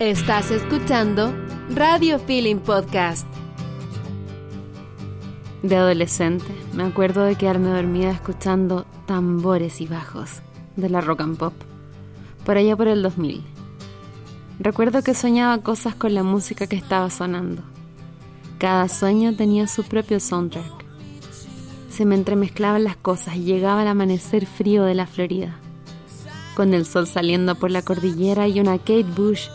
Estás escuchando Radio Feeling Podcast. De adolescente, me acuerdo de quedarme dormida escuchando tambores y bajos de la rock and pop, por allá por el 2000. Recuerdo que soñaba cosas con la música que estaba sonando. Cada sueño tenía su propio soundtrack. Se me entremezclaban las cosas y llegaba el amanecer frío de la Florida, con el sol saliendo por la cordillera y una Kate Bush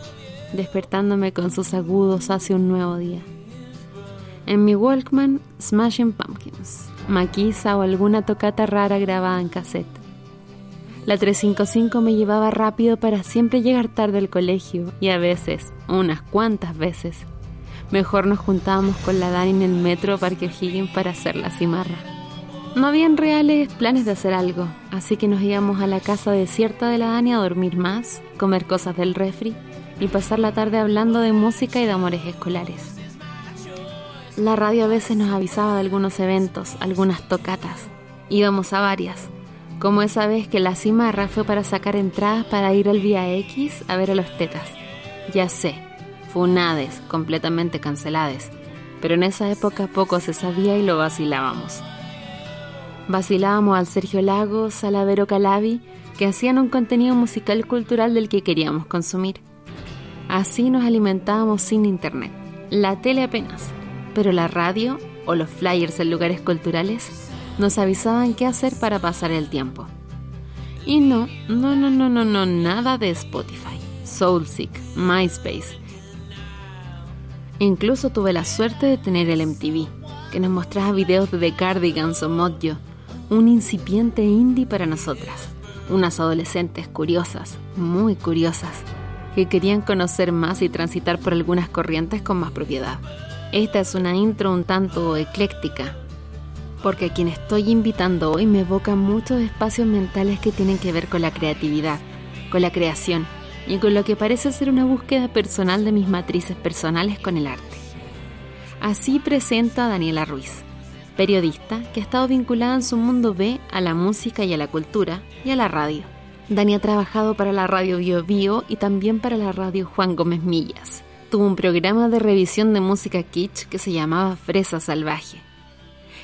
despertándome con sus agudos hacia un nuevo día. En mi Walkman, Smashing Pumpkins, Maquisa o alguna tocata rara grabada en cassette. La 355 me llevaba rápido para siempre llegar tarde al colegio y a veces, unas cuantas veces, mejor nos juntábamos con la Dani en el metro Parque Higgins para hacer la cimarra. No habían reales planes de hacer algo, así que nos íbamos a la casa desierta de la Dani a dormir más, comer cosas del refri y pasar la tarde hablando de música y de amores escolares. La radio a veces nos avisaba de algunos eventos, algunas tocatas. Íbamos a varias, como esa vez que la cimarra fue para sacar entradas para ir al Vía X a ver a los tetas. Ya sé, funades, completamente canceladas, pero en esa época poco se sabía y lo vacilábamos. Vacilábamos al Sergio Lagos, a Vero Calabi, que hacían un contenido musical cultural del que queríamos consumir. Así nos alimentábamos sin internet, la tele apenas pero la radio o los flyers en lugares culturales nos avisaban qué hacer para pasar el tiempo. Y no, no, no, no, no, no, nada de Spotify, Soulseek, MySpace. Incluso tuve la suerte de tener el MTV, que nos mostraba videos de The Cardigans o Mojo, un incipiente indie para nosotras, unas adolescentes curiosas, muy curiosas, que querían conocer más y transitar por algunas corrientes con más propiedad. Esta es una intro un tanto ecléctica, porque a quien estoy invitando hoy me evoca muchos espacios mentales que tienen que ver con la creatividad, con la creación y con lo que parece ser una búsqueda personal de mis matrices personales con el arte. Así presento a Daniela Ruiz, periodista que ha estado vinculada en su mundo B a la música y a la cultura y a la radio. Dani ha trabajado para la radio Bio Bio y también para la radio Juan Gómez Millas tuvo un programa de revisión de música kitsch que se llamaba Fresa Salvaje.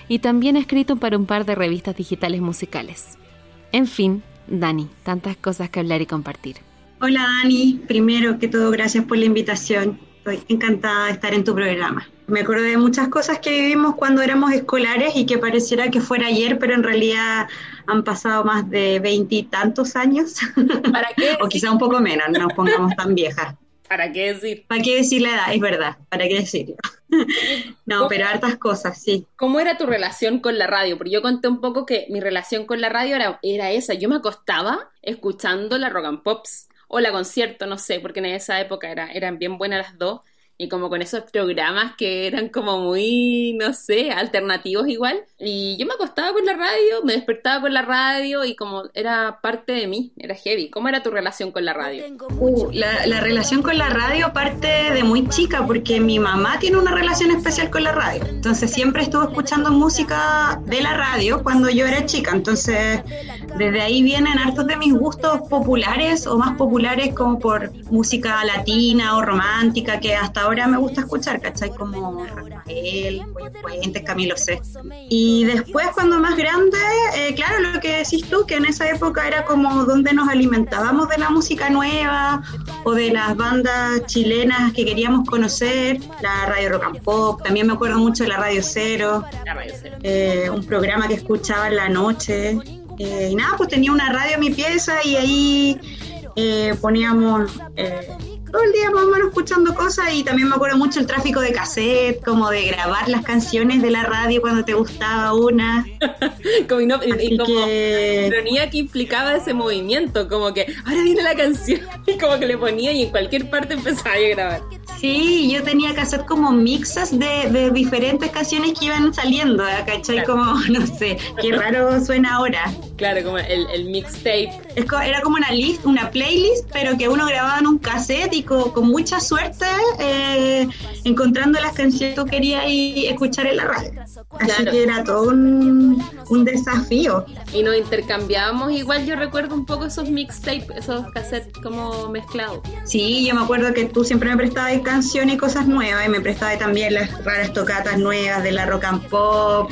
Y también ha escrito para un par de revistas digitales musicales. En fin, Dani, tantas cosas que hablar y compartir. Hola Dani, primero que todo gracias por la invitación. Estoy encantada de estar en tu programa. Me acuerdo de muchas cosas que vivimos cuando éramos escolares y que pareciera que fuera ayer, pero en realidad han pasado más de veintitantos años. ¿Para qué? o quizá un poco menos, no nos pongamos tan viejas. ¿Para qué decir? ¿Para qué decir la edad? Es verdad, ¿para qué decirlo? no, pero hartas cosas, sí. ¿Cómo era tu relación con la radio? Porque yo conté un poco que mi relación con la radio era, era esa. Yo me acostaba escuchando la rock and pops o la concierto, no sé, porque en esa época era, eran bien buenas las dos y como con esos programas que eran como muy, no sé, alternativos igual. Y yo me acostaba con la radio, me despertaba con la radio y como era parte de mí, era heavy. ¿Cómo era tu relación con la radio? Uh, la, la, relación con la radio parte de muy chica porque mi mamá tiene una relación especial con la radio. Entonces siempre estuvo escuchando música de la radio cuando yo era chica. Entonces desde ahí vienen hartos de mis gustos populares o más populares como por música latina o romántica que hasta ahora me gusta escuchar, ¿cachai? Como Rafael, Puentes, Camilo Sesto. Y después cuando más grande, eh, claro, lo que decís tú, que en esa época era como donde nos alimentábamos de la música nueva o de las bandas chilenas que queríamos conocer, la radio rock and pop, también me acuerdo mucho de la Radio Cero, eh, un programa que escuchaba en la noche. Eh, y nada, pues tenía una radio en mi pieza y ahí poníamos todo el día más o menos escuchando cosas y también me acuerdo mucho el tráfico de cassette, como de grabar las canciones de la radio cuando te gustaba una. como, no, y como ironía que implicaba ese movimiento, como que ahora viene la canción y como que le ponía y en cualquier parte empezaba a grabar. Sí, yo tenía que hacer como mixes de, de diferentes canciones que iban saliendo, ¿cachai? Como, no sé, qué raro suena ahora. Claro, como el, el mixtape. Era como una list, una playlist, pero que uno grababa en un cassette y con, mucha suerte eh, encontrando las canciones que quería y escuchar en la radio. Así que era todo un, un, desafío. Y nos intercambiábamos, igual yo recuerdo un poco esos mixtapes, esos cassettes como mezclados. Sí, yo me acuerdo que tú siempre me prestabas canciones y cosas nuevas, y me prestabas también las raras tocatas nuevas de la rock and pop.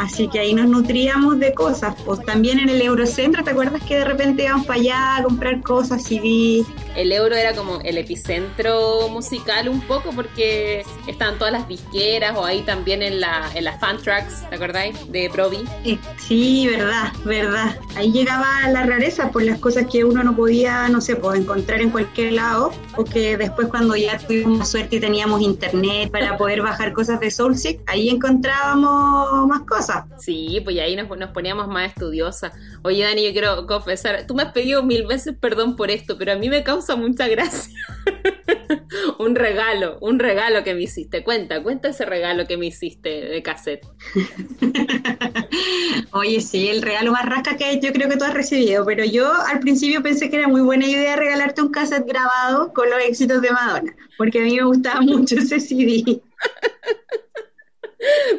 Así que ahí nos nutríamos de cosas. Pues también en el Eurocentro, ¿te acuerdas que de repente íbamos para allá a comprar cosas, CD? El Euro era como el epicentro musical un poco porque estaban todas las disqueras o ahí también en la, en las fan tracks, ¿te acordáis? De Provi. Eh, sí, verdad, verdad. Ahí llegaba la rareza por las cosas que uno no podía, no sé, pues, encontrar en cualquier lado o que después cuando ya tuvimos suerte y teníamos internet para poder bajar cosas de Soulseek, ahí encontrábamos más cosas. Sí, pues ahí nos, poníamos más estudiosas. Oye, Dani, yo quiero confesar, tú me has pedido mil veces perdón por esto, pero a mí me causa mucha gracia. un regalo, un regalo que me hiciste. Cuenta, cuenta ese regalo que me hiciste de cassette. Oye, sí, el regalo más rasca que yo creo que tú has recibido, pero yo al principio pensé que era muy buena idea regalarte un cassette grabado con los éxitos de Madonna, porque a mí me gustaba mucho ese CD.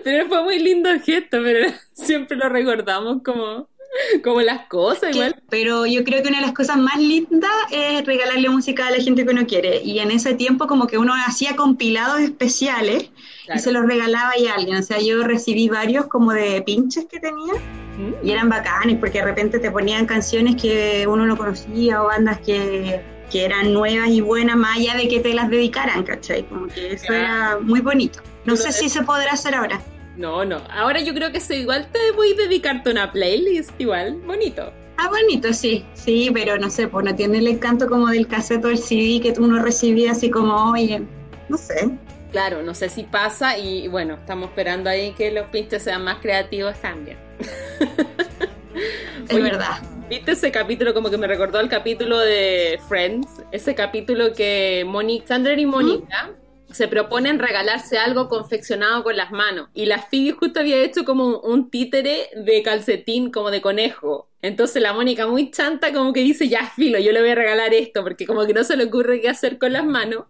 Pero fue muy lindo gesto, pero siempre lo recordamos como, como las cosas igual. Pero yo creo que una de las cosas más lindas es regalarle música a la gente que uno quiere. Y en ese tiempo como que uno hacía compilados especiales y se los regalaba a alguien. O sea, yo recibí varios como de pinches que tenía mm. y eran bacanes porque de repente te ponían canciones que uno no conocía o bandas que, que eran nuevas y buenas más allá de que te las dedicaran, ¿cachai? Como que eso era muy bonito. No sé si se podrá hacer ahora. No, no. Ahora yo creo que eso igual te voy a dedicarte una playlist, igual, bonito. Ah, bonito, sí, sí, pero no sé, pues no tiene el encanto como del cassette o el CD que uno recibía así como, oye, no sé. Claro, no sé si pasa y bueno, estamos esperando ahí que los pinches sean más creativos también. es verdad. ¿Viste ese capítulo como que me recordó al capítulo de Friends? Ese capítulo que Mónica, Sandra y Mónica se proponen regalarse algo confeccionado con las manos. Y la Phoebe justo había hecho como un títere de calcetín, como de conejo. Entonces la Mónica muy chanta como que dice, ya filo, yo le voy a regalar esto, porque como que no se le ocurre qué hacer con las manos.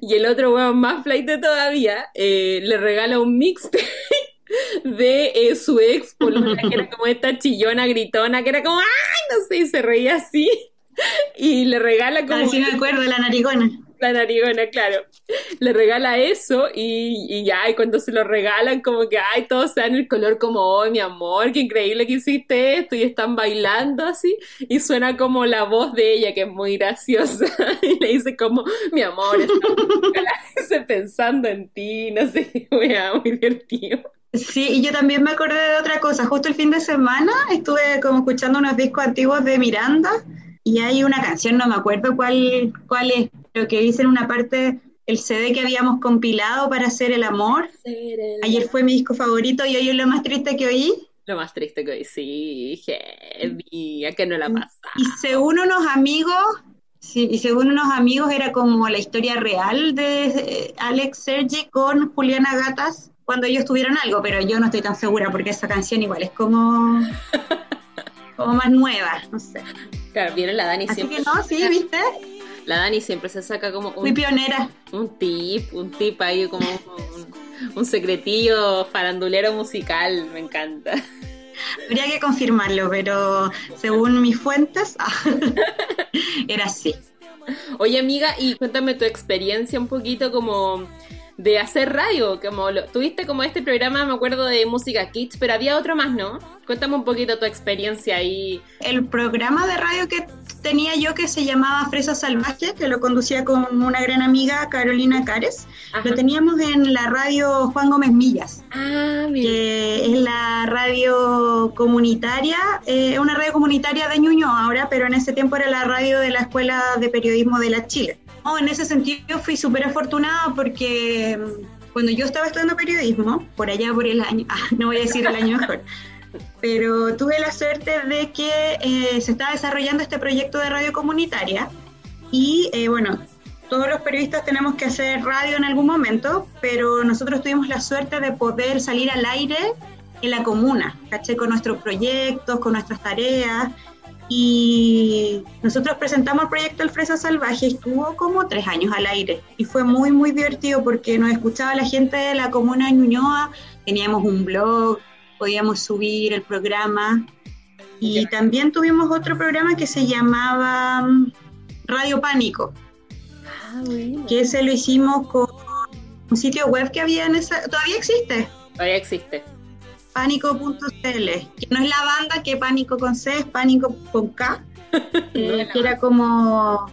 Y el otro weón más flight todavía eh, le regala un mixtape de eh, su ex que era como esta chillona gritona, que era como, ay, no sé, y se reía así. Y le regala como... me acuerdo la narigona la narigona, claro. Le regala eso y, y, ya, y cuando se lo regalan, como que, ay, todos se dan el color como, oh, mi amor, qué increíble que hiciste esto, y están bailando así, y suena como la voz de ella, que es muy graciosa, y le dice como, mi amor, estoy pensando en ti, no sé, muy divertido. Sí, y yo también me acordé de otra cosa. Justo el fin de semana estuve como escuchando unos discos antiguos de Miranda y hay una canción, no me acuerdo cuál, cuál es, pero que dice en una parte el CD que habíamos compilado para hacer el amor. Ayer fue mi disco favorito y hoy es lo más triste que oí. Lo más triste que oí, sí, heavy, a que no la pasa. Y según unos amigos, sí, y según unos amigos era como la historia real de eh, Alex Sergi con Juliana Gatas cuando ellos tuvieron algo, pero yo no estoy tan segura porque esa canción igual es como, como más nueva, no sé. Claro, viene la Dani Así que no, sí, ¿viste? La Dani siempre se saca como un... Muy pionera. Un tip, un tip ahí como un, secretillo farandulero musical, me encanta. Habría que confirmarlo, pero según mis fuentes, era así. Oye, amiga, y cuéntame tu experiencia un poquito como de hacer radio, como tuviste como este programa, me acuerdo de Música Kids, pero había otro más, ¿no? Cuéntame un poquito tu experiencia ahí. El programa de radio que tenía yo que se llamaba Fresa Salvaje, que lo conducía con una gran amiga, Carolina Cares. Lo teníamos en la radio Juan Gómez Millas, ah, que es la radio comunitaria, eh, una radio comunitaria de Ñuñoa ahora, pero en ese tiempo era la radio de la Escuela de Periodismo de la Chile. Oh, en ese sentido fui súper afortunada porque mm, cuando yo estaba estudiando periodismo, por allá por el año, ah, no voy a decir el año mejor, pero tuve la suerte de que eh, se estaba desarrollando este proyecto de radio comunitaria y eh, bueno, todos los periodistas tenemos que hacer radio en algún momento, pero nosotros tuvimos la suerte de poder salir al aire en la comuna, ¿caché? Con nuestros proyectos, con nuestras tareas. Y nosotros presentamos el proyecto El Fresa Salvaje estuvo como tres años al aire. Y fue muy, muy divertido porque nos escuchaba la gente de la comuna de Ñuñoa, teníamos un blog, podíamos subir el programa. Y también tuvimos otro programa que se llamaba mm, Radio Pánico, ah, que ese lo hicimos con un sitio web que había en esa... ¿Todavía existe? Todavía existe. Pánico.cl, que no es la banda que Pánico con C, es Pánico con K, eh, que era como,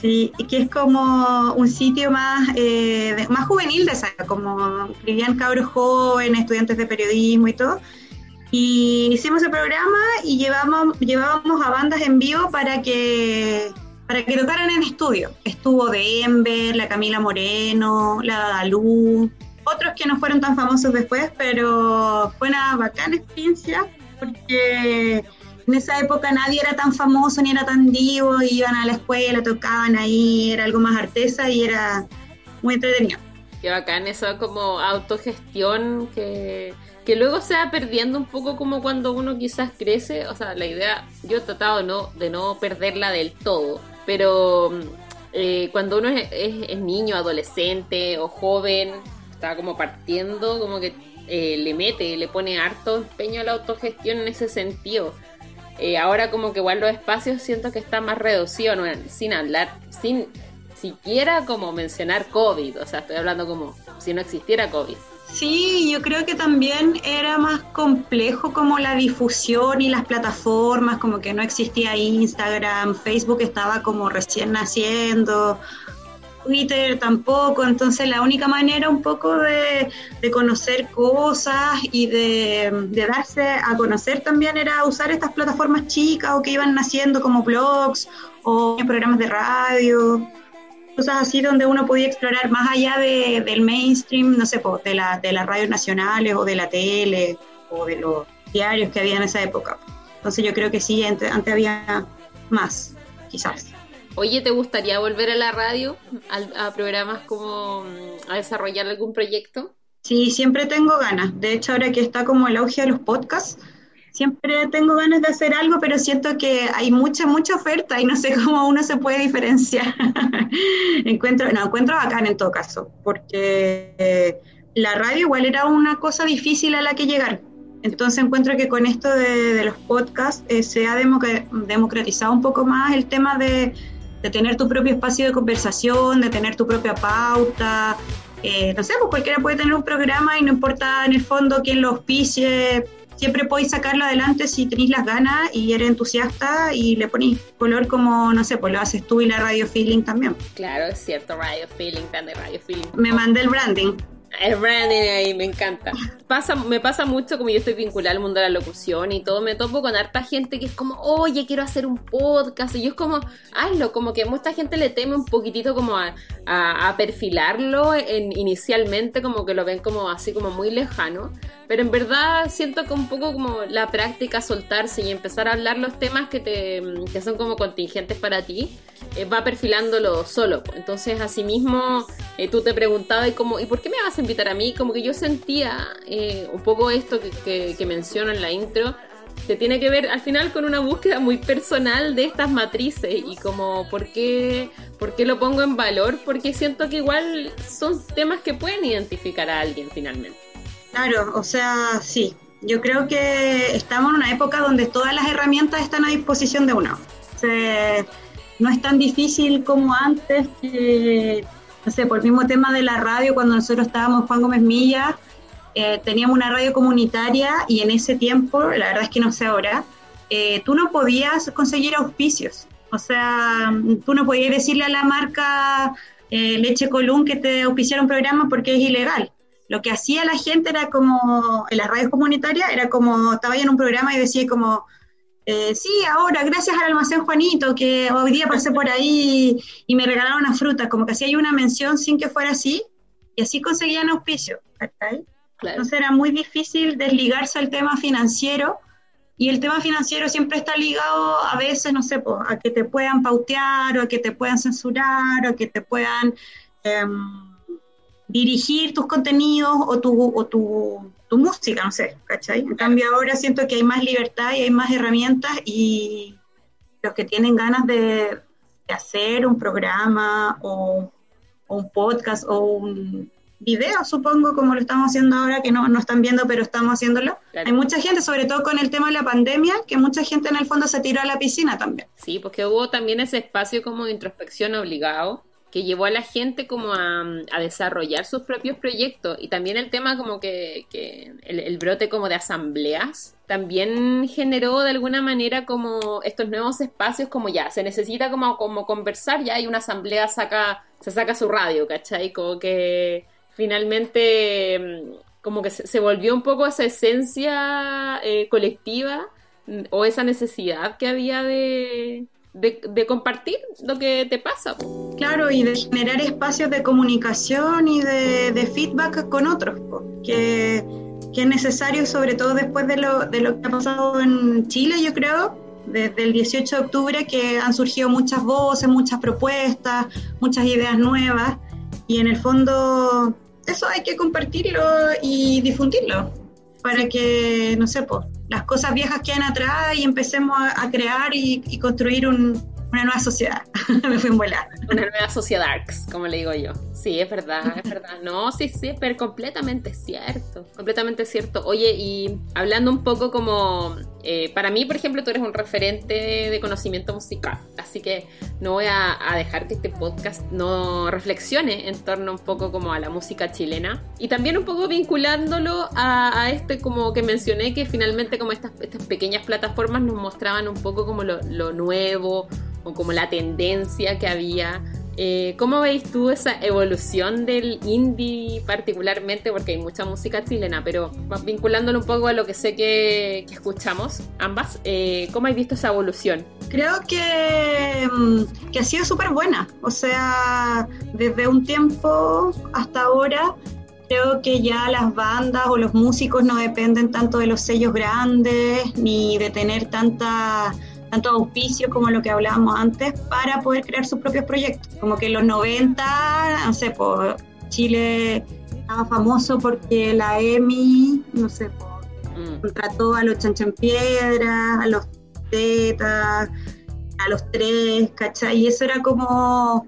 sí, que es como un sitio más, eh, más juvenil de esa, como escribían cabros jóvenes, estudiantes de periodismo y todo. Y hicimos el programa y llevamos, llevábamos a bandas en vivo para que para que tocaran en estudio. Estuvo Denver, la Camila Moreno, la Dadalú, otros que no fueron tan famosos después, pero fue una bacana experiencia porque en esa época nadie era tan famoso ni era tan divo, iban a la escuela, tocaban ahí, era algo más artesa y era muy entretenido. Qué bacán, eso como autogestión que, que luego se va perdiendo un poco como cuando uno quizás crece, o sea, la idea, yo he tratado no, de no perderla del todo, pero eh, cuando uno es niño, adolescente o joven, está como partiendo, como que eh, le mete, le pone harto empeño a la autogestión en ese sentido. Eh, ahora como que igual los espacios siento que está más reducido, sin hablar, sin siquiera como mencionar COVID, o sea, estoy hablando como si no existiera COVID. Sí, yo creo que también era más complejo como la difusión y las plataformas, como que no existía Instagram, Facebook estaba como recién naciendo, Twitter tampoco, entonces la única manera un poco de, conocer cosas y de, darse a conocer también era usar estas plataformas chicas o que iban naciendo como blogs o programas de radio, cosas así donde uno podía explorar más allá del mainstream, no sé, de, la, de las radios nacionales o de la tele o de los diarios que había en esa época. Entonces yo creo que sí, antes había más, quizás. Oye, ¿te gustaría volver a la radio, a, programas como mm, a desarrollar algún proyecto? Sí, siempre tengo ganas. De hecho, ahora que está como el auge de los podcasts, siempre tengo ganas de hacer algo, pero siento que hay mucha, mucha oferta y no sé cómo uno se puede diferenciar. encuentro, no, encuentro bacán en todo caso, porque eh, la radio igual era una cosa difícil a la que llegar. Entonces encuentro que con esto de, los podcasts eh, se ha democratizado un poco más el tema de, de tener tu propio espacio de conversación, de tener tu propia pauta. Eh, no sé, pues cualquiera puede tener un programa y no importa en el fondo quién lo auspicie, siempre podéis sacarlo adelante si tenéis las ganas y eres entusiasta y le ponéis color como, no sé, pues lo haces tú y la Radio Feeling también. Claro, es cierto, Radio Feeling, de Radio Feeling. Me mandé el branding. El branding ahí, me encanta. Pasa, me pasa mucho como yo estoy vinculada al mundo de la locución y todo, me topo con harta gente que es como, oye, quiero hacer un podcast. Y yo es como, hazlo, como que mucha gente le teme un poquitito como a, a, perfilarlo en, inicialmente, como que lo ven como así como muy lejano. Pero en verdad siento que un poco como la práctica, soltarse y empezar a hablar los temas que, te, que son como contingentes para ti, eh, va perfilándolo solo. Entonces, asimismo, eh, tú te preguntabas, como, ¿y por qué me vas a invitar a mí? Como que yo sentía eh, un poco esto que, que, que menciono en la intro, que tiene que ver al final con una búsqueda muy personal de estas matrices y como por qué, por qué lo pongo en valor, porque siento que igual son temas que pueden identificar a alguien finalmente. Claro, o sea, sí, yo creo que estamos en una época donde todas las herramientas están a disposición de uno. no es tan difícil como antes que, no sé, por el mismo tema de la radio, cuando nosotros estábamos Juan Gómez Milla, eh, teníamos una radio comunitaria y en ese tiempo, la verdad es que no sé ahora, eh, tú no podías conseguir auspicios. O sea, tú no podías decirle a la marca eh, Leche Colún que te auspiciara un programa porque es ilegal. Lo que hacía la gente era como, en las radios comunitarias, era como, estaba en un programa y decía como, sí, ahora, gracias al almacén Juanito, que hoy día pasé por ahí y me regalaron una fruta, como que hacía una mención sin que fuera así, y así conseguían auspicio. Entonces era muy difícil desligarse al tema financiero y el tema financiero siempre está ligado a veces, no sé, a que te puedan pautear o a que te puedan censurar o a que te puedan em, dirigir tus contenidos o tu, o tu tu música, no sé, ¿cachai? En cambio ahora siento que hay más libertad y hay más herramientas y los que tienen ganas de, hacer un programa o, un podcast o un video, supongo, como lo estamos haciendo ahora, que no, no están viendo, pero estamos haciéndolo. Hay mucha gente, sobre todo con el tema de la pandemia, que mucha gente en el fondo se tiró a la piscina también. Sí, porque hubo también ese espacio como de introspección obligado que llevó a la gente como a, desarrollar sus propios proyectos y también el tema como que, el, brote como de asambleas también generó de alguna manera como estos nuevos espacios como ya, se necesita como, como conversar ya y una asamblea saca, se saca su radio, ¿cachai? Como que finalmente mm, como que se, volvió un poco esa esencia eh, colectiva mm, o esa necesidad que había de, de, compartir lo que te pasa. Claro, y de generar espacios de comunicación y de, feedback con otros, que, que, es necesario, sobre todo después de lo, de lo que ha pasado en Chile, yo creo, desde el 18 de octubre, que han surgido muchas voces, muchas propuestas, muchas ideas nuevas, y en el fondo eso hay que compartirlo y difundirlo para que, no sé, pues, las cosas viejas queden atrás y empecemos a, crear y, construir una nueva sociedad. Me fui en volar. Una nueva sociedad, como le digo yo. Sí, es verdad, es verdad. No, sí, sí, pero completamente cierto. Completamente cierto. Oye, y hablando un poco como. Eh, para mí, por ejemplo, tú eres un referente de conocimiento musical. Así que no voy a, dejar que este podcast no reflexione en torno un poco como a la música chilena. Y también un poco vinculándolo a, este, como que mencioné, que finalmente, como estas, estas pequeñas plataformas nos mostraban un poco como lo, lo nuevo o como la tendencia que había eh, ¿Cómo veis tú esa evolución del indie particularmente? Porque hay mucha música chilena, pero vinculándolo un poco a lo que sé que, escuchamos ambas, eh, ¿cómo has visto esa evolución? Creo que, mm, que ha sido súper buena. O sea, desde un tiempo hasta ahora creo que ya las bandas o los músicos no dependen tanto de los sellos grandes ni de tener tanta tanto auspicio como lo que hablábamos antes, para poder crear sus propios proyectos. Como que en los 90, no sé, por Chile estaba famoso porque la EMI, no sé, mm. contrató a los Chanchampiedras, a los Tetas, a los Tres, ¿cachai? Y eso era como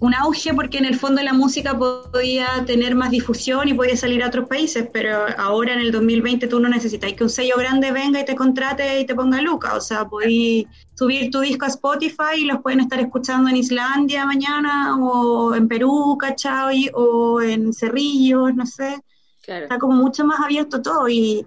un auge porque en el fondo la música podía tener más difusión y podía salir a otros países, pero ahora en el 2020 tú no necesitas que un sello grande venga y te contrate y te ponga luca, o sea, podés subir tu disco a Spotify y los pueden estar escuchando en Islandia mañana o en Perú, ¿cachai? O en Cerrillos, no sé. Está como mucho más abierto todo y,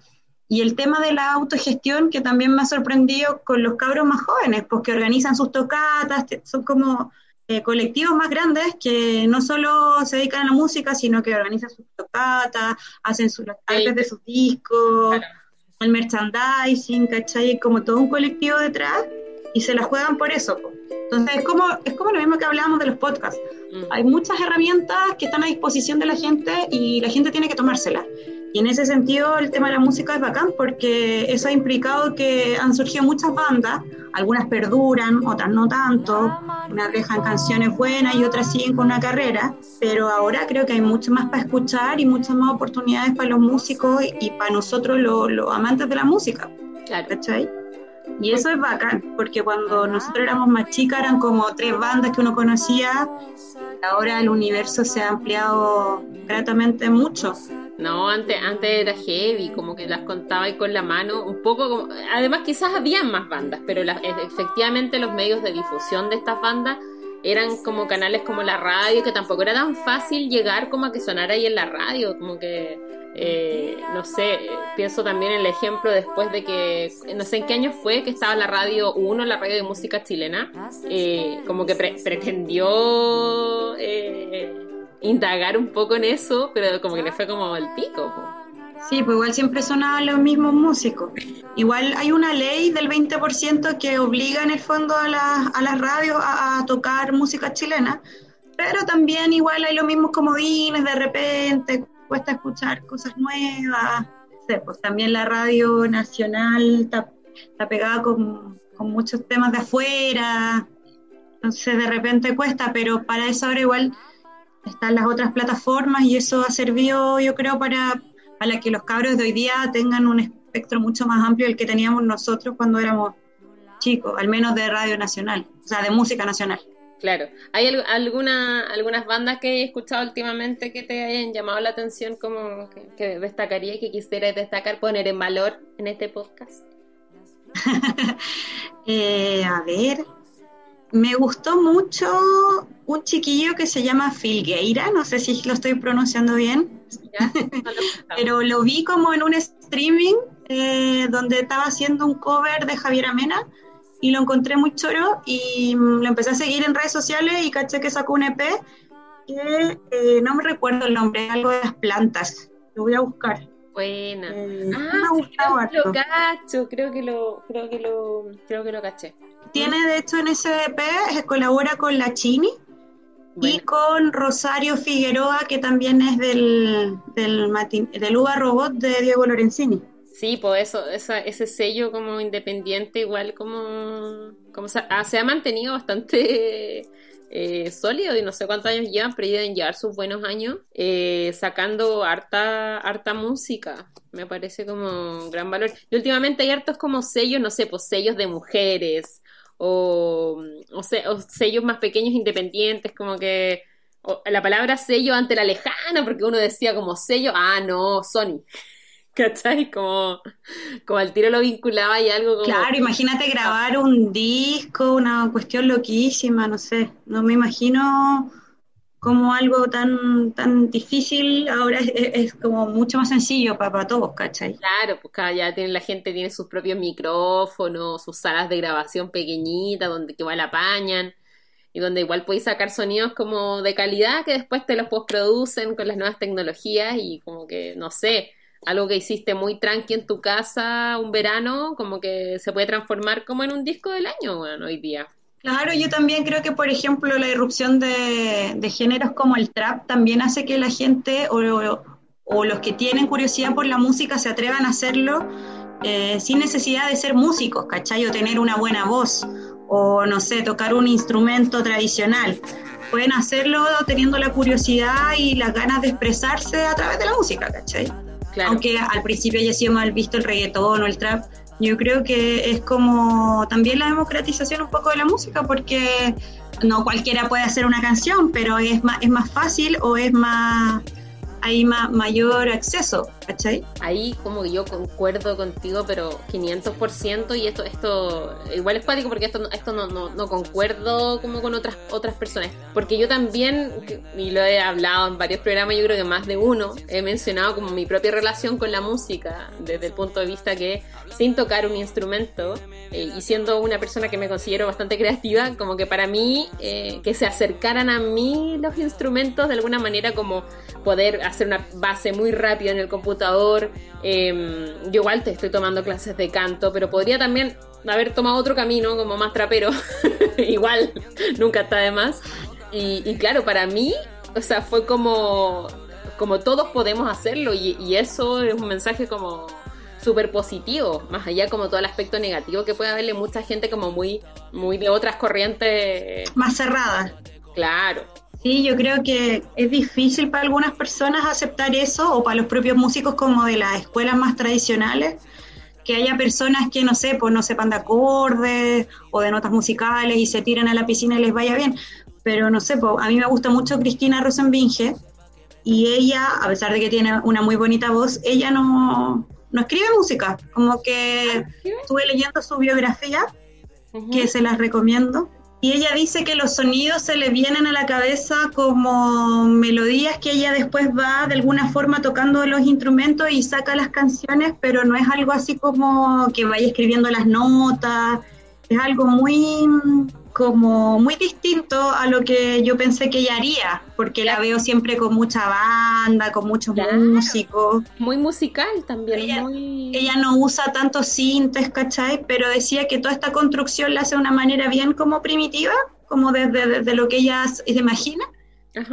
y el tema de la autogestión que también me ha sorprendido con los cabros más jóvenes, pues que organizan sus tocatas, son como eh, colectivos más grandes que no solo se dedican a la música, sino que organizan sus tocatas, hacen sus artes de sus discos, el merchandising, ¿cachai? Como todo un colectivo detrás y se la juegan por eso. Entonces es como, es como lo mismo que hablábamos de los podcasts. Mm. Hay muchas herramientas que están a disposición de la gente y la gente tiene que tomárselas. Y en ese sentido el tema de la música es bacán porque eso ha implicado que han surgido muchas bandas, algunas perduran, otras no tanto, unas dejan canciones buenas y otras siguen con una carrera, pero ahora creo que hay mucho más para escuchar y muchas más oportunidades para los músicos y para nosotros los, amantes de la música. ¿Cachai? Y eso es bacán, porque cuando nosotros éramos más chicas eran como tres bandas que uno conocía, ahora el universo se ha ampliado gratamente mucho. No, antes, antes era heavy, como que las contaba ahí con la mano, un poco como... Además quizás habían más bandas, pero efectivamente los medios de difusión de estas bandas eran como canales como la radio, que tampoco era tan fácil llegar como a que sonara ahí en la radio, como que, eh, no sé, pienso también en el ejemplo después de que, no sé en qué año fue que estaba la radio 1, la radio de música chilena, eh, como que pretendió... Eh, indagar un poco en eso, pero como que le fue como el pico. Sí, pues igual siempre sonaban los mismos músicos. Igual hay una ley del 20% que obliga en el fondo a, la, a las radios a, tocar música chilena, pero también igual hay los mismos comodines, de repente cuesta escuchar cosas nuevas. Pues también la radio nacional está, está pegada con, con muchos temas de afuera, entonces de repente cuesta, pero para eso ahora igual están las otras plataformas y eso ha servido, yo creo, para, para que los cabros de hoy día tengan un espectro mucho más amplio del que teníamos nosotros cuando éramos chicos, al menos de Radio Nacional, o sea, de música nacional. Claro. ¿Hay alguna, algunas bandas que he escuchado últimamente que te hayan llamado la atención como que, destacaría y que quisieras destacar, poner en valor en este podcast? Eh, a ver, me gustó mucho un chiquillo que se llama Filgueira, no sé si lo estoy pronunciando bien, pero lo vi como en un streaming eh, donde estaba haciendo un cover de Javier Amena y lo encontré muy choro y mm, lo empecé a seguir en redes sociales y caché que sacó un EP que eh, no me recuerdo el nombre, algo de las plantas, lo voy a buscar. Buena. Eh, ah, me creo, lo cacho, creo que lo, creo que lo, creo que lo caché. Tiene de hecho en ese EP, colabora con la Chini y con Rosario Figueroa, que también es del, del, del Uva Robot de Diego Lorenzini. Sí, pues eso, ese sello como independiente, igual como, como se, ha, se ha mantenido bastante eh, sólido y no sé cuántos años llevan, pero deben llevar sus buenos años eh, sacando harta, harta música. Me parece como un gran valor. Y últimamente hay hartos como sellos, no sé, pues sellos de mujeres o, o, sellos más pequeños independientes, como que la palabra sello ante la lejana, porque uno decía como sello, ah, no, Sony. ¿Cachai? Como, como al tiro lo vinculaba y algo como... Claro, imagínate grabar un disco, una cuestión loquísima, no sé, no me imagino como algo tan tan difícil, ahora es, como mucho más sencillo para, todos, ¿cachai? Claro, pues ya tiene, la gente tiene sus propios micrófonos, sus salas de grabación pequeñitas donde igual apañan y donde igual podéis sacar sonidos como de calidad que después te los postproducen con las nuevas tecnologías y como que, no sé, algo que hiciste muy tranqui en tu casa un verano, como que se puede transformar como en un disco del año, hoy día. Claro, yo también creo que, por ejemplo, la irrupción de, géneros como el trap también hace que la gente o, los que tienen curiosidad por la música se atrevan a hacerlo eh, sin necesidad de ser músicos, ¿cachai? O tener una buena voz, o no sé, tocar un instrumento tradicional. Pueden hacerlo teniendo la curiosidad y las ganas de expresarse a través de la música, ¿cachai? Aunque al principio haya sido mal visto el reggaetón o el trap, yo creo que es como también la democratización un poco de la música, porque no cualquiera puede hacer una canción, pero es más, es más fácil o es más hay mayor acceso, ¿cachai? Ahí como que yo concuerdo contigo, pero 500% y esto esto igual es pático porque esto, esto no, no, no, concuerdo como con otras, otras personas. Porque yo también, y lo he hablado en varios programas, yo creo que más de uno, he mencionado como mi propia relación con la música, desde el punto de vista que sin tocar un instrumento eh, y siendo una persona que me considero bastante creativa, como que para mí eh, que se acercaran a mí los instrumentos de alguna manera como poder hacer una base muy rápida en el computador. Em, yo igual te estoy tomando clases de canto, pero podría también haber tomado otro camino como más trapero. igual, nunca está de más. Y, claro, para mí, o sea, fue como, como todos podemos hacerlo y, y eso es un mensaje como súper positivo, más allá como todo el aspecto negativo que puede haberle mucha gente como muy, muy de otras corrientes. Más cerradas. Claro, Sí, yo creo que es difícil para algunas personas aceptar eso, o para los propios músicos como de las escuelas más tradicionales, que haya personas que, no sé, pues no sepan de acordes o de notas musicales y se tiren a la piscina y les vaya bien. Pero no sé, pues, a mí me gusta mucho Cristina Rosenbinge y ella, a pesar de que tiene una muy bonita voz, ella no, no escribe música. Como que estuve leyendo su biografía, que se las recomiendo y ella dice que los sonidos se le vienen a la cabeza como melodías que ella después va de alguna forma tocando los instrumentos y saca las canciones, pero no es algo así como que vaya escribiendo las notas, es algo muy como muy distinto a lo que yo pensé que ella haría, porque la veo siempre con mucha banda, con muchos músicos. Muy musical también. Ella, ella no usa tantos sintes, ¿cachai? Pero decía que toda esta construcción la hace de una manera bien como primitiva, como desde, lo que ella se imagina,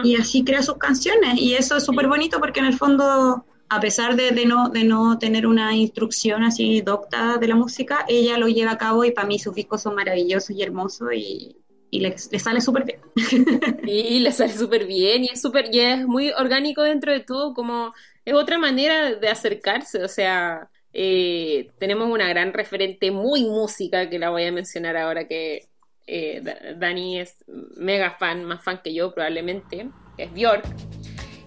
y así crea sus canciones. Y eso es súper bonito porque en el fondo a pesar de, no, de no tener una instrucción así docta de la música, ella lo lleva a cabo y para mí sus discos son maravillosos y hermosos y, le, sale súper bien. Y le sale súper bien y es súper y es muy orgánico dentro de todo, como es otra manera de acercarse, o sea, eh, tenemos una gran referente muy música que la voy a mencionar ahora que eh, Dani es mega fan, más fan que yo probablemente, que es Bjork.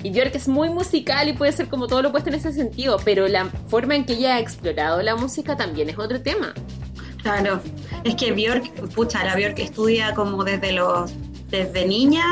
Y Björk es muy musical y puede ser como todo lo puesto en ese sentido, pero la forma en que ella ha explorado la música también es otro tema. Claro, es que Björk, pucha, la Björk estudia como desde los, desde niña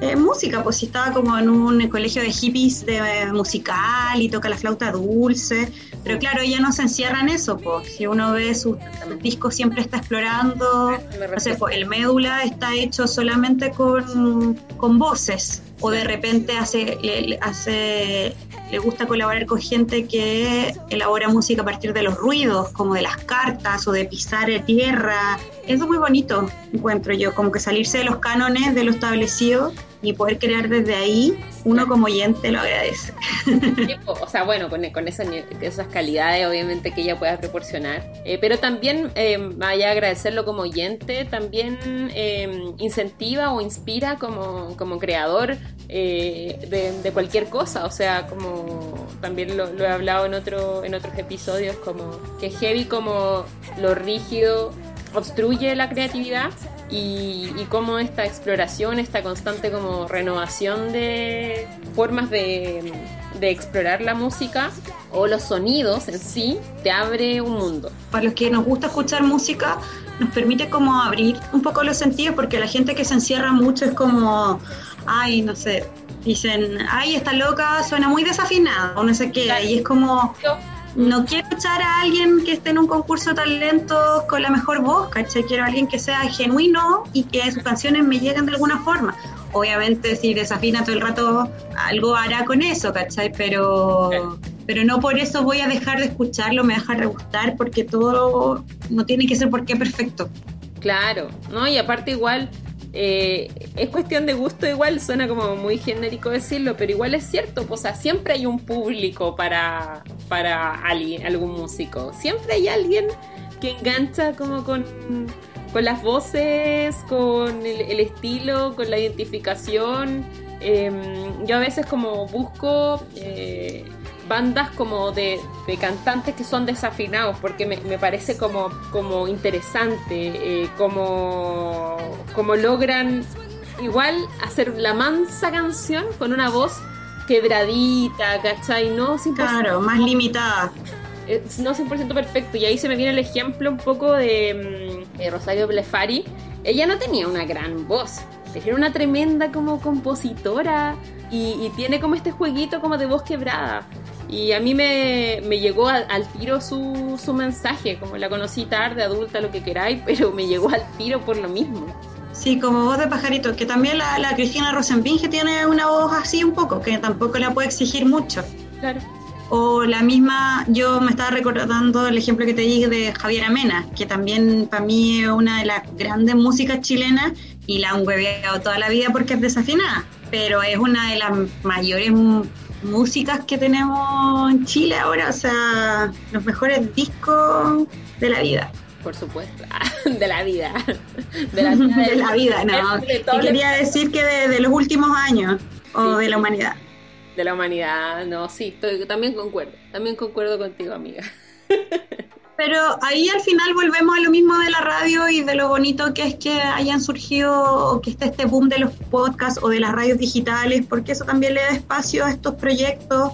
eh, música, pues si estaba como en un colegio de hippies de eh, musical y toca la flauta dulce, pero claro, ella no se encierra en eso, pues si uno ve sus discos siempre está explorando, no sé, pues el médula está hecho solamente con, con voces, o de repente hace, le, hace, le gusta colaborar con gente que elabora música a partir de los ruidos, como de las cartas o de pisar tierra. Eso es muy bonito, encuentro yo, como que salirse de los cánones de lo establecido y poder crear desde ahí, uno como oyente lo agradece. o sea, bueno, con, con esas, esas, calidades obviamente que ella pueda proporcionar, eh, pero también, eh, vaya a agradecerlo como oyente, también eh, incentiva o inspira como, como creador de, de, cualquier cosa, o sea, como también lo, lo, he hablado en, otro, en otros episodios, como que heavy como lo rígido obstruye la creatividad y, cómo esta exploración, esta constante como renovación de formas de, explorar la música o los sonidos en sí, te abre un mundo. Para los que nos gusta escuchar música, nos permite como abrir un poco los sentidos, porque la gente que se encierra mucho es como, ay, no sé, dicen, ay, está loca, suena muy desafinada, o no sé qué, y es como no quiero escuchar a alguien que esté en un concurso de talentos con la mejor voz, ¿cachai? Quiero a alguien que sea genuino y que sus canciones me lleguen de alguna forma. Obviamente si desafina todo el rato, algo hará con eso, ¿cachai? Pero, pero no por eso voy a dejar de escucharlo, me deja de gustar, porque todo no tiene que ser porque perfecto. Claro, ¿no? Y aparte igual eh, es cuestión de gusto igual, suena como muy genérico decirlo, pero igual es cierto, pues, o sea, siempre hay un público para, para alguien, algún músico, siempre hay alguien que engancha como con, con las voces, con el, estilo, con la identificación. Em, yo a veces como busco... Eh, bandas como de, cantantes que son desafinados, porque me, parece como, como interesante, eh, como, como logran igual hacer la mansa canción con una voz quebradita, ¿cachai? No Claro, más limitada. Eh, no 100% perfecto. Y ahí se me viene el ejemplo un poco de, mm, Rosario Blefari. Ella no tenía una gran voz, era una tremenda como compositora y, y, tiene como este jueguito como de voz quebrada. Y a mí me, llegó al, tiro su, su, mensaje, como la conocí tarde, adulta, lo que queráis, pero me llegó al tiro por lo mismo. Sí, como voz de pajarito, que también la, la Cristina Rosenbinge tiene una voz así un poco, que tampoco la puede exigir mucho. Claro. O la misma, yo me estaba recordando el ejemplo que te dije de Javier Amena, que también para mí es una de las grandes músicas chilenas y la han hueveado toda la vida porque es desafinada, pero es una de las mayores músicas que tenemos en Chile ahora, o sea, los mejores discos de la vida. Por supuesto, de la vida. De la vida, de la vida no. quería decir que de, los últimos años o de la humanidad. De la humanidad, no, sí, estoy, también concuerdo, también concuerdo contigo, amiga. Pero ahí al final volvemos a lo mismo de la radio y de lo bonito que es que hayan surgido o que esté este boom de los podcasts o de las radios digitales, porque eso también le da espacio a estos proyectos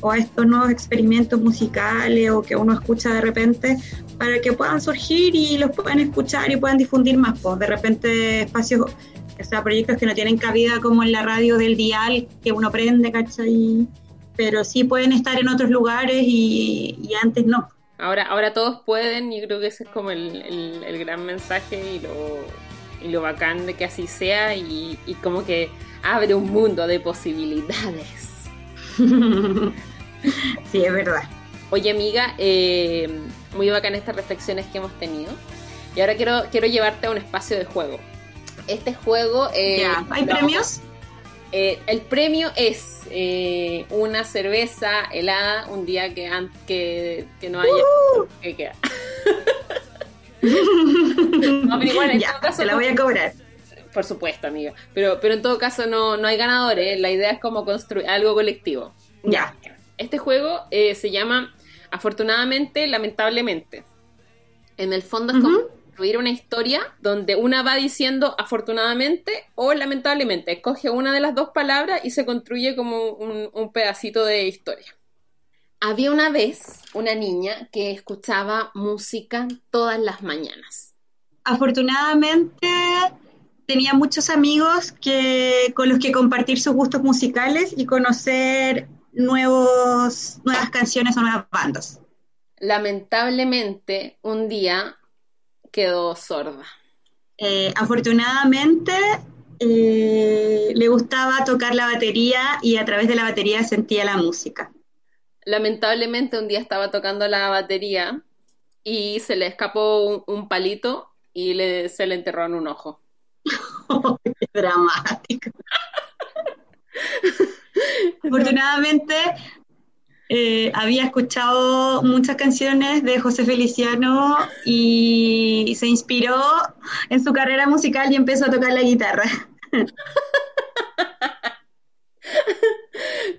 o a estos nuevos experimentos musicales o que uno escucha de repente para que puedan surgir y los puedan escuchar y puedan difundir más. Pues de repente espacios, o sea, proyectos que no tienen cabida como en la radio del dial que uno prende, ¿cachai? Pero sí pueden estar en otros lugares y, y antes no. Ahora, ahora todos pueden y creo que ese es como el, gran mensaje y lo, y lo bacán de que así sea y, como que abre un mundo de posibilidades. sí, es verdad. Oye amiga, eh, muy bacán estas reflexiones que hemos tenido y ahora quiero, quiero llevarte a un espacio de juego. Este juego... Eh, ¿Hay premios? Eh, el premio es eh, una cerveza helada un día que, que, que no haya... Uh que queda. no, pero igual, en todo caso... Te la voy a cobrar. Por supuesto, amiga. Pero, pero en todo caso no, no hay ganadores. La idea es como construir algo colectivo. Ya. Este juego eh, se llama Afortunadamente, Lamentablemente. En el fondo es como. Construir una historia donde una va diciendo afortunadamente o lamentablemente. Escoge una de las dos palabras y se construye como un, un pedacito de historia. Había una vez una niña que escuchaba música todas las mañanas. Afortunadamente tenía muchos amigos que, con los que compartir sus gustos musicales y conocer nuevos, nuevas canciones o nuevas bandas. Lamentablemente, un día quedó sorda. Eh, afortunadamente eh, le gustaba tocar la batería y a través de la batería sentía la música. Lamentablemente, un día estaba tocando la batería y se le escapó un, un palito y le, se le enterró en un ojo. Qué dramático. Afortunadamente eh, había escuchado muchas canciones de José Feliciano y se inspiró en su carrera musical y empezó a tocar la guitarra.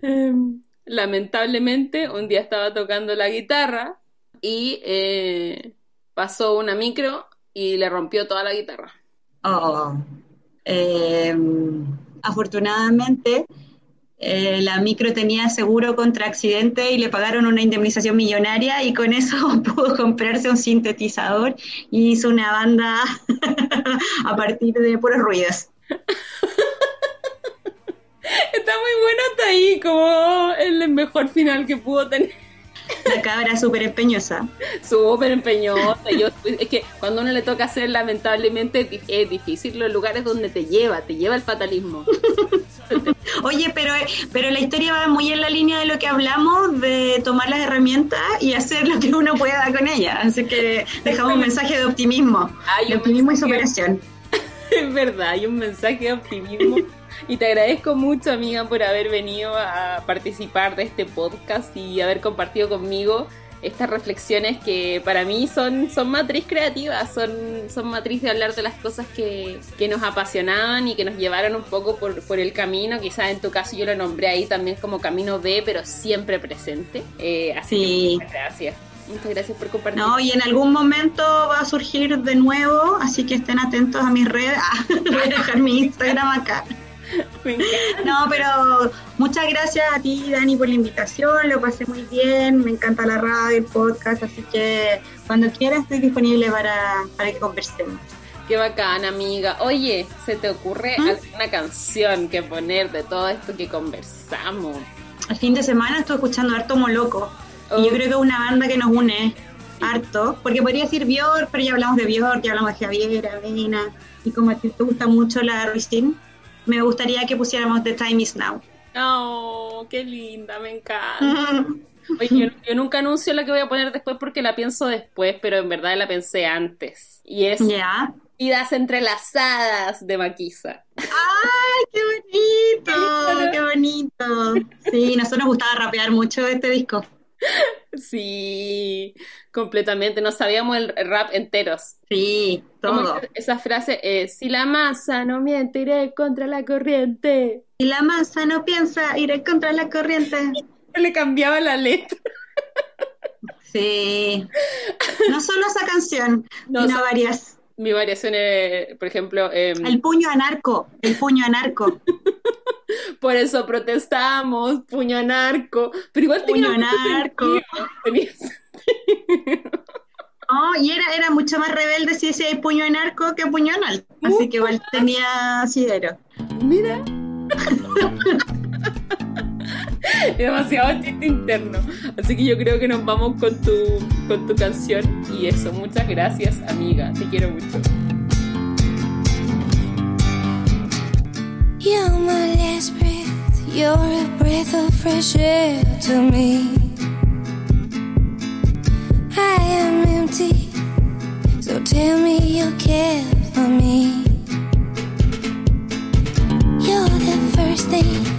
Em, Lamentablemente, un día estaba tocando la guitarra y eh, pasó una micro y le rompió toda la guitarra. Oh. Eh, afortunadamente, eh, la micro tenía seguro contra accidente y le pagaron una indemnización millonaria y con eso pudo comprarse un sintetizador y hizo una banda a partir de puros ruidos. Está muy bueno hasta ahí, como el mejor final que pudo tener. La cabra súper empeñosa. Súper empeñosa. Yo, es que cuando uno le toca hacer, lamentablemente, es di- es difícil los lugares donde te lleva, te lleva el fatalismo. Oye, pero, pero la historia va muy en la línea de lo que hablamos, de tomar las herramientas y hacer lo que uno pueda con ellas. Así que dejamos un mensaje de optimismo, Hay de optimismo y superación. Es verdad, hay un mensaje de optimismo. Y te agradezco mucho, amiga, por haber venido a participar de este podcast y haber compartido conmigo estas reflexiones que para mí son, son matriz creativas, son, son matriz de hablar de las cosas que, que nos apasionaban y que nos llevaron un poco por, por el camino. Quizás en tu caso yo lo nombré ahí también como camino B, pero siempre presente. Eh, así Sí. que muchas gracias. Muchas gracias por compartir. No, y en algún momento va a surgir de nuevo, así que estén atentos a mis redes. Ah, voy a dejar mi Instagram acá. Me encanta. No, pero muchas gracias a ti, Dani, por la invitación. Lo pasé muy bien. Me encanta la radio, el podcast, así que cuando quieras estoy disponible para, para que conversemos. Qué bacán, amiga. Oye, ¿se te ocurre ¿Mm? alguna canción que poner de todo esto que conversamos? El fin de semana estuve escuchando harto Moloco. Y yo Oh. creo que es una banda que nos une harto. Porque podría decir Björk, pero ya hablamos de Björk, ya hablamos de Javier, Avena. Y como a ti te gusta mucho la Ristin, me gustaría que pusiéramos The Time Is Now. Oh, qué linda, me encanta. Oye, yo, yo nunca anuncio la que voy a poner después porque la pienso después, pero en verdad la pensé antes. Y es Ya. Vidas entrelazadas de Maquisa. ¡Ay, qué bonito! ¡Qué bonito! Sí, nosotros nos gustaba rapear mucho este disco. Sí, completamente. No sabíamos el rap enteros. Sí, todo. esa frase es, si la masa no miente, iré contra la corriente. Y la masa no piensa, iré contra la corriente. Le cambiaba la letra. Sí. No solo esa canción, No, sino so- varias. Mi variación es, por ejemplo, em, El puño anarco, el puño anarco. por eso protestamos, puño narco, pero igual tenía Puño mucho narco. sentido, tenía- No, y era, era mucho más rebelde si decía el puño anarco que puño anal. Así que igual tenía sidero. Mira. Demasiado chiste interno. Así que yo creo que nos vamos con tu, con tu canción. Y eso, muchas gracias, amiga. Te quiero mucho. You're my last breath, you're a breath of fresh air to me. I am empty, so tell me you care for me. You're the first thing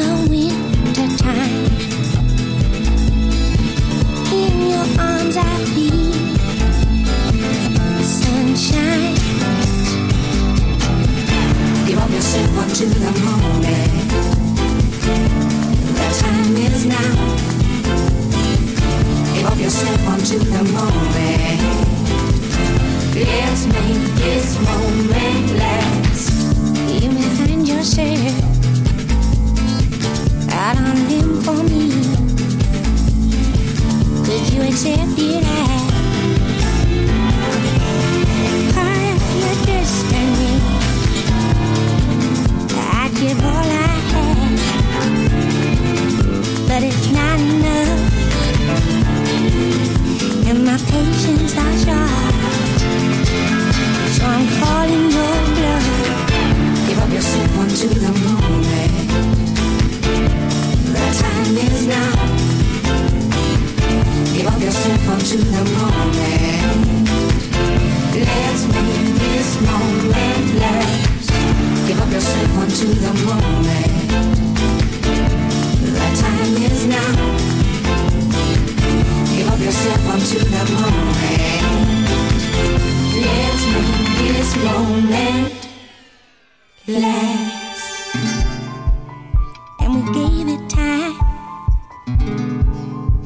the. In your arms I feel sunshine. Give up yourself until the morning.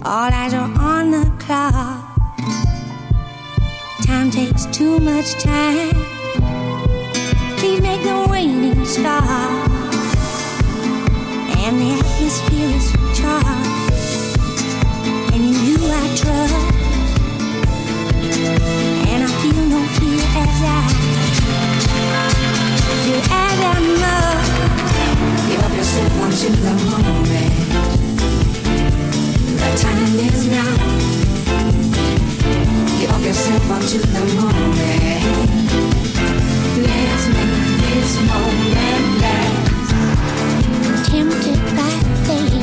All eyes are on the clock. Time takes too much time. Please make the waiting stop. And the atmosphere is charged. And in you I trust. And I feel no fear as I do as I must. Give up yourself onto the moment. The time is now. Give up yourself onto the moment. Let's make this moment last. Tempted by fate,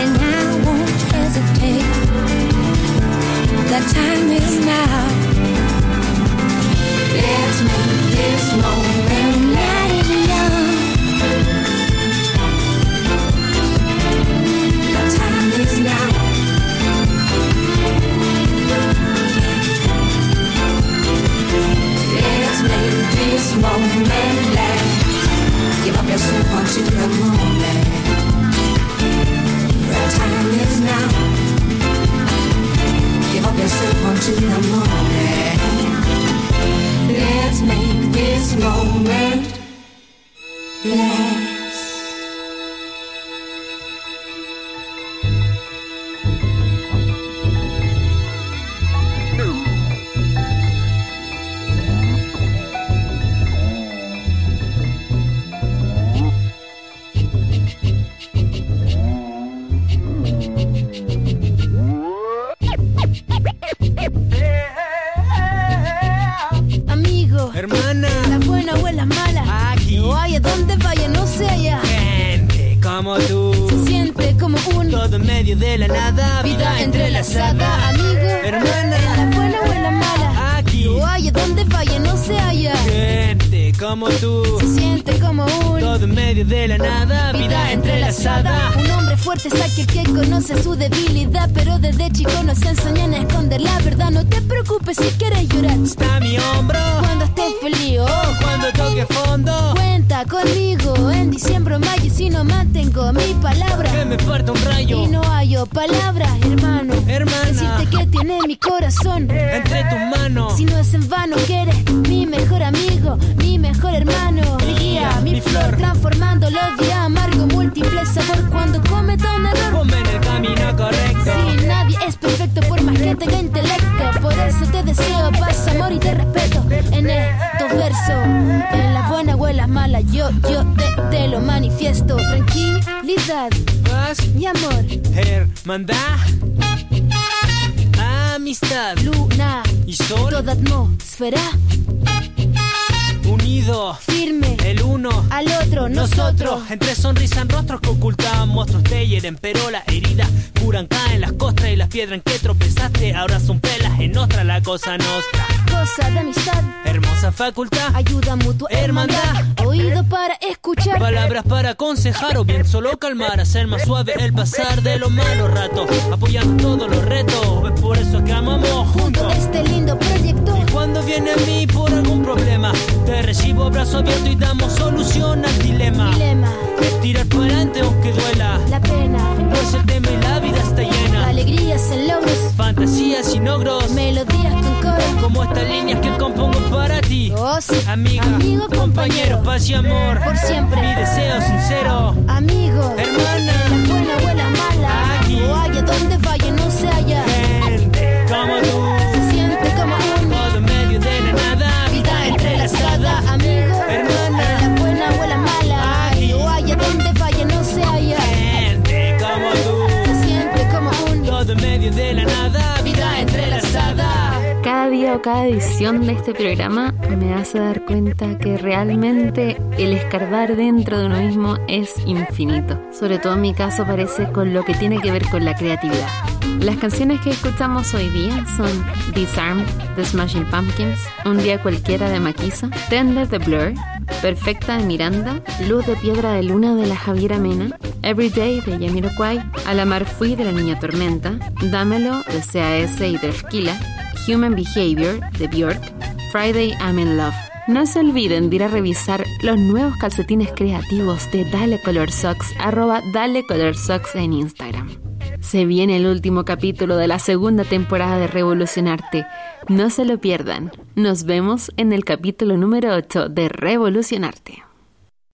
and I won't hesitate. The time is now. Let's make this moment onto the moment. The eh? time is now. Give up yourself onto the moment. En vano que eres mi mejor amigo, mi mejor hermano, mi guía, mi flor, transformando los días amargo, múltiple sabor cuando cometa un error. Ponme en el camino correcto. Si nadie es perfecto por más que tenga intelecto, por eso te deseo paz, amor y te respeto. En estos versos, en las buenas o en las malas, yo, yo te, te lo manifiesto. Tranquilidad Paz, y amor, hermandad, amistad. Luna. Y sol. Toda atmósfera unido. firme El uno al otro, nosotros. Nosotros, entre sonrisas en rostros que ocultaban monstruos te hieren, pero las heridas curan, caen las costras y las piedras en que tropezaste, ahora son pelas en otra la cosa nostra. Cosa de amistad, Hermosa facultad, ayuda mutua, hermandad, Hermandad. oído para escuchar. Palabras para aconsejar o bien solo calmar, hacer más suave el pasar de los malos ratos, apoyando todos los retos. Es por eso que amamos juntos. Este lindo proyecto. Y cuando viene a mí por algún problema, te recibo abrazo abierto y damos solución al dilema. Dilema, Es tirar para adelante aunque duela, la pena, el tema y la vida está llena. alegrías en logros, Fantasías y logros, melodías con coro. como estas líneas que compongo para ti. Oh, sí. Amiga, Amigo, compañero, compañero, paz y amor. por siempre. Mi deseo sincero, Amigo, hermana. la buena abuela mala. Aquí. O haya donde vaya, no se halla. Cada edición de este programa me hace dar cuenta que realmente el escarbar dentro de uno mismo es infinito. Sobre todo en mi caso parece con lo que tiene que ver con la creatividad. Las canciones que escuchamos hoy día son Disarmed de Smashing Pumpkins, Un día cualquiera de Maquisa, Tender de Blur, Perfecta de Miranda, Luz de Piedra de Luna de la Javiera Mena, Everyday de Yamiroquai, Alamar Fui de la Niña Tormenta, Dámelo de CAS y de Esquila, Human Behavior de Björk, Friday I'm in Love. No se olviden de ir a revisar los nuevos calcetines creativos de Dale Color Socks, arroba Dale Color Socks en Instagram. Se viene el último capítulo de la segunda temporada de Revolucionarte. No se lo pierdan. Nos vemos en el capítulo número 8 de Revolucionarte.